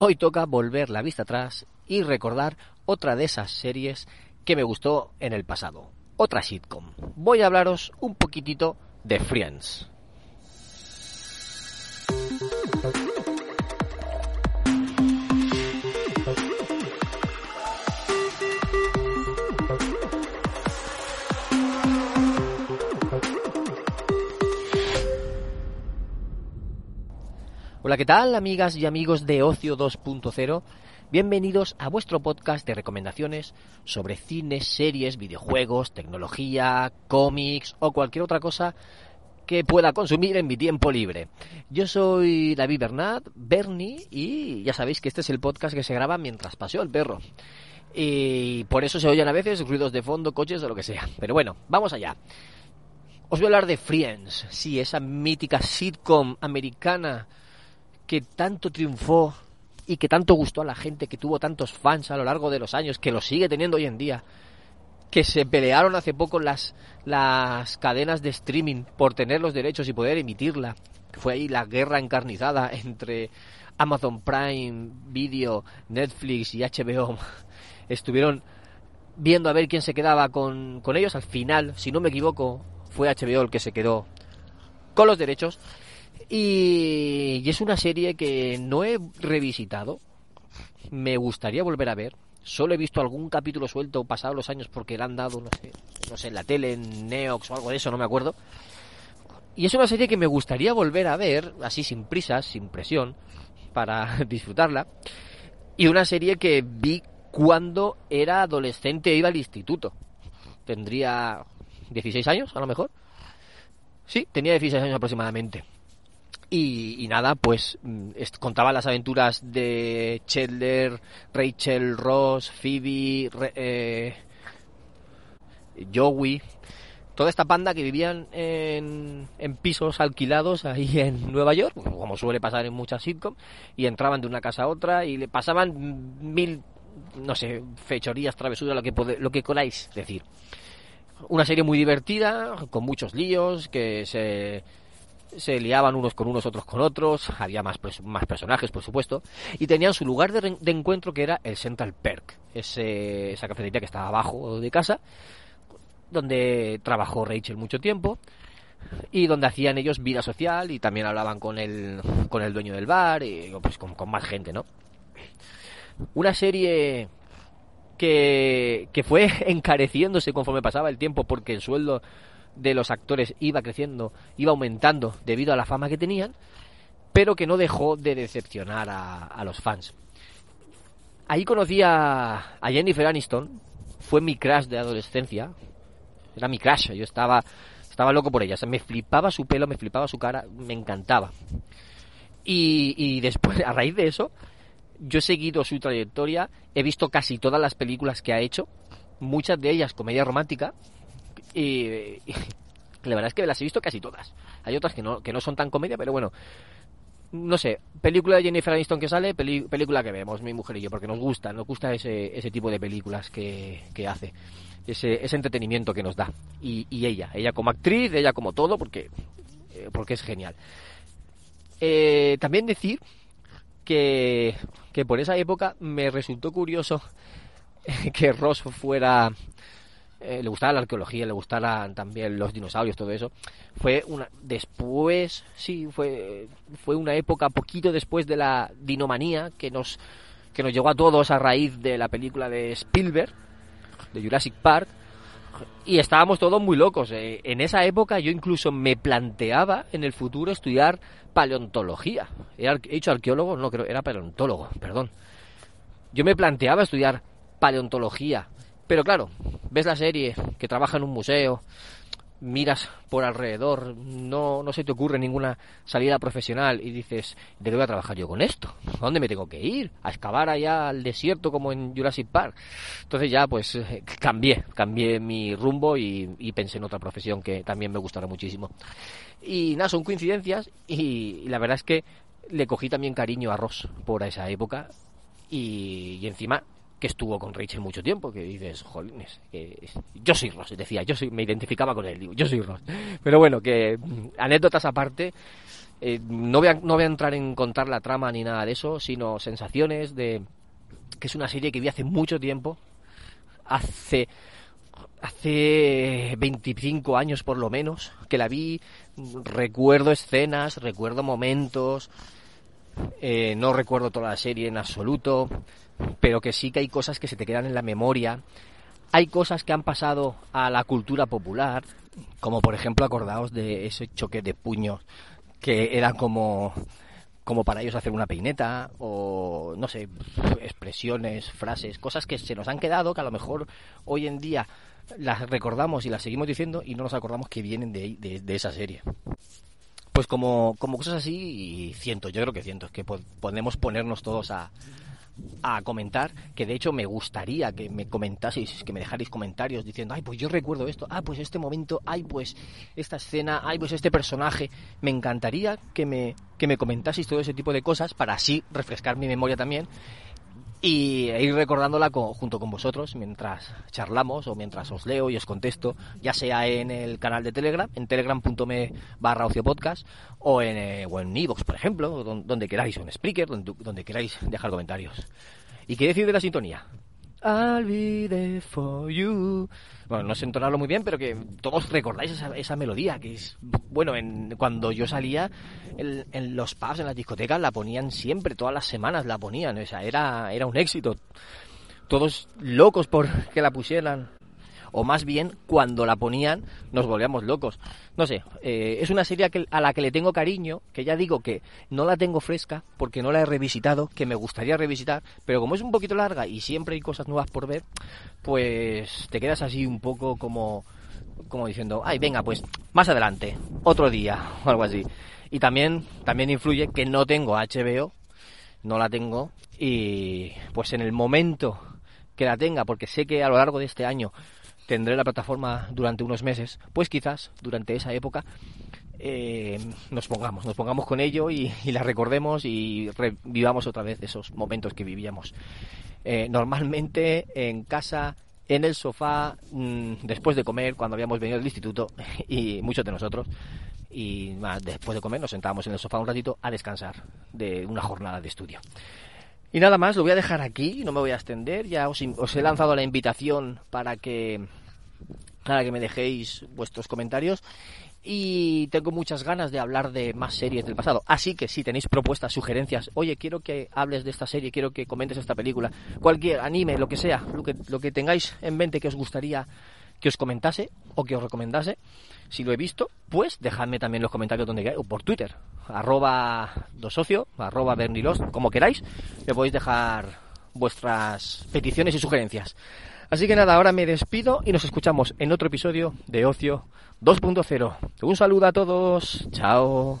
Hoy toca volver la vista atrás y recordar otra de esas series que me gustó en el pasado. Otra sitcom. Voy a hablaros un poquitito de Friends. Hola, ¿qué tal, amigas y amigos de Ocio 2.0? Bienvenidos a vuestro podcast de recomendaciones sobre cines, series, videojuegos, tecnología, cómics o cualquier otra cosa que pueda consumir en mi tiempo libre. Yo soy David Bernat, Bernie, y ya sabéis que este es el podcast que se graba mientras paseo el perro. Y por eso se oyen a veces ruidos de fondo, coches o lo que sea. Pero bueno, vamos allá. Os voy a hablar de Friends, sí, esa mítica sitcom americana que tanto triunfó y que tanto gustó a la gente, que tuvo tantos fans a lo largo de los años, que lo sigue teniendo hoy en día, que se pelearon hace poco las, las cadenas de streaming por tener los derechos y poder emitirla. Fue ahí la guerra encarnizada entre Amazon Prime Video, Netflix y HBO. Estuvieron viendo a ver quién se quedaba con, con ellos. Al final, si no me equivoco, fue HBO el que se quedó con los derechos. Y, es una serie que no he revisitado. Me gustaría volver a ver. Solo he visto algún capítulo suelto pasado los años porque le han dado, no sé, no sé, en la tele, en Neox o algo de eso, no me acuerdo. Y es una serie que me gustaría volver a ver, así sin prisas, sin presión, para disfrutarla. Y una serie que vi cuando era adolescente e iba al instituto. Tendría 16 años, a lo mejor. Sí, tenía 16 años aproximadamente. Y, nada, pues mm, contaba las aventuras de Chandler, Rachel, Ross, Phoebe, eh, Joey, toda esta panda que vivían en, en, pisos alquilados ahí en Nueva York, como suele pasar en muchas sitcoms, y entraban de una casa a otra y le pasaban mil, no sé, fechorías, travesuras, lo que, lo que decir. Una serie muy divertida, con muchos líos, que se se liaban unos con unos, otros con otros, había más, más personajes, por supuesto, y tenían su lugar de, encuentro que era el Central Perk, ese, esa cafetería que estaba abajo de casa, donde trabajó Rachel mucho tiempo, y donde hacían ellos vida social y también hablaban con el, con el dueño del bar y pues con, con más gente, ¿no? Una serie que, que fue encareciéndose conforme pasaba el tiempo porque el sueldo de los actores iba creciendo, iba aumentando debido a la fama que tenían, pero que no dejó de decepcionar a, los fans. Ahí conocí a, Jennifer Aniston, fue mi crush de adolescencia, era mi crush, yo estaba, estaba loco por ella, me flipaba su pelo, me flipaba su cara, me encantaba. Y, y después, a raíz de eso, yo he seguido su trayectoria, he visto casi todas las películas que ha hecho, muchas de ellas comedia romántica, y, la verdad es que las he visto casi todas. Hay otras que no, que no son tan comedia, pero bueno. No sé, película de Jennifer Aniston que sale, película que vemos mi mujer y yo, porque nos gusta, nos gusta ese, ese tipo de películas que, que hace, ese, ese entretenimiento que nos da. Y, y ella, ella como actriz, ella como todo, porque, eh, porque es genial. Eh, también decir que, que por esa época me resultó curioso que Ross fuera eh, le gustaba la arqueología, le gustaban también los dinosaurios, todo eso. Fue una después, sí, fue fue una época poquito después de la dinomanía que nos que nos llegó a todos a raíz de la película de Spielberg, de Jurassic Park, y estábamos todos muy locos. Eh, en esa época yo incluso me planteaba en el futuro estudiar paleontología. He dicho arqueólogo, no creo, era paleontólogo, perdón. Yo me planteaba estudiar paleontología, pero claro, ves la serie, que trabaja en un museo, miras por alrededor, no, no se te ocurre ninguna salida profesional y dices, ¿de qué voy a trabajar yo con esto? ¿A dónde me tengo que ir? ¿A excavar allá al desierto como en Jurassic Park? Entonces ya pues eh, cambié, cambié mi rumbo y, pensé en otra profesión que también me gustará muchísimo. Y nada, son coincidencias y, la verdad es que le cogí también cariño a Ross por esa época y encima que estuvo con Rachel mucho tiempo, que dices, jolines, que yo soy Ross, decía, yo soy, me identificaba con él, digo, yo soy Ross. Pero bueno, que mm, anécdotas aparte, eh, no, voy a, no voy a entrar en contar la trama ni nada de eso, sino sensaciones de que es una serie que vi hace mucho tiempo, hace hace 25 años por lo menos, que la vi, recuerdo escenas, recuerdo momentos, eh, no recuerdo toda la serie en absoluto, pero que sí que hay cosas que se te quedan en la memoria. Hay cosas que han pasado a la cultura popular, como por ejemplo acordaos de ese choque de puños que era como como para ellos hacer una peineta o no sé, expresiones, frases, cosas que se nos han quedado que a lo mejor hoy en día las recordamos y las seguimos diciendo y no nos acordamos que vienen de, de, esa serie. Pues como, como cosas así, y cientos, yo creo que cientos, que podemos ponernos todos a, a comentar, que de hecho me gustaría que me comentaseis, que me dejarais comentarios diciendo, ay, pues yo recuerdo esto, ah, pues este momento, ay, pues esta escena, ay, pues este personaje. Me encantaría que me, que me comentaseis todo ese tipo de cosas para así refrescar mi memoria también y ir recordándola junto con vosotros mientras charlamos o mientras os leo y os contesto, ya sea en el canal de Telegram, en telegram.me barra podcast o en, eh, o en por ejemplo, donde, queráis, o en Spreaker, donde, donde queráis dejar comentarios. ¿Y qué decir de la sintonía? I'll be there for you. Bueno, no sé entonarlo muy bien, pero que todos recordáis esa, esa melodía, que es, bueno, en, cuando yo salía en, los pubs, en las discotecas, la ponían siempre, todas las semanas la ponían, o sea, era, era un éxito. Todos locos por que la pusieran o más bien cuando la ponían nos volvíamos locos. No sé, eh, es una serie a la que le tengo cariño, que ya digo que no la tengo fresca porque no la he revisitado, que me gustaría revisitar, pero como es un poquito larga y siempre hay cosas nuevas por ver, pues te quedas así un poco como como diciendo, ay, venga, pues más adelante, otro día o algo así. Y también también influye que no tengo HBO, no la tengo y pues en el momento que la tenga, porque sé que a lo largo de este año tendré la plataforma durante unos meses, pues quizás durante esa época eh, nos pongamos, nos pongamos con ello y, la recordemos y revivamos otra vez esos momentos que vivíamos. Eh, normalmente en casa, en el sofá, mm, después de comer, cuando habíamos venido del instituto, y muchos de nosotros, y después de comer nos sentábamos en el sofá un ratito a descansar de una jornada de estudio. Y nada más, lo voy a dejar aquí, no me voy a extender. Ya os, os he lanzado la invitación para que, para que me dejéis vuestros comentarios. Y tengo muchas ganas de hablar de más series del pasado. Así que si tenéis propuestas, sugerencias, oye, quiero que hables de esta serie, quiero que comentes esta película, cualquier anime, lo que sea, lo que, lo que tengáis en mente que os gustaría que os comentase o que os recomendase, si lo he visto, pues dejadme también los comentarios donde queráis, o por Twitter, arroba dosocio, arroba bernilos, como queráis, me podéis dejar vuestras peticiones y sugerencias. Así que nada, ahora me despido y nos escuchamos en otro episodio de Ocio 2.0. Un saludo a todos, chao.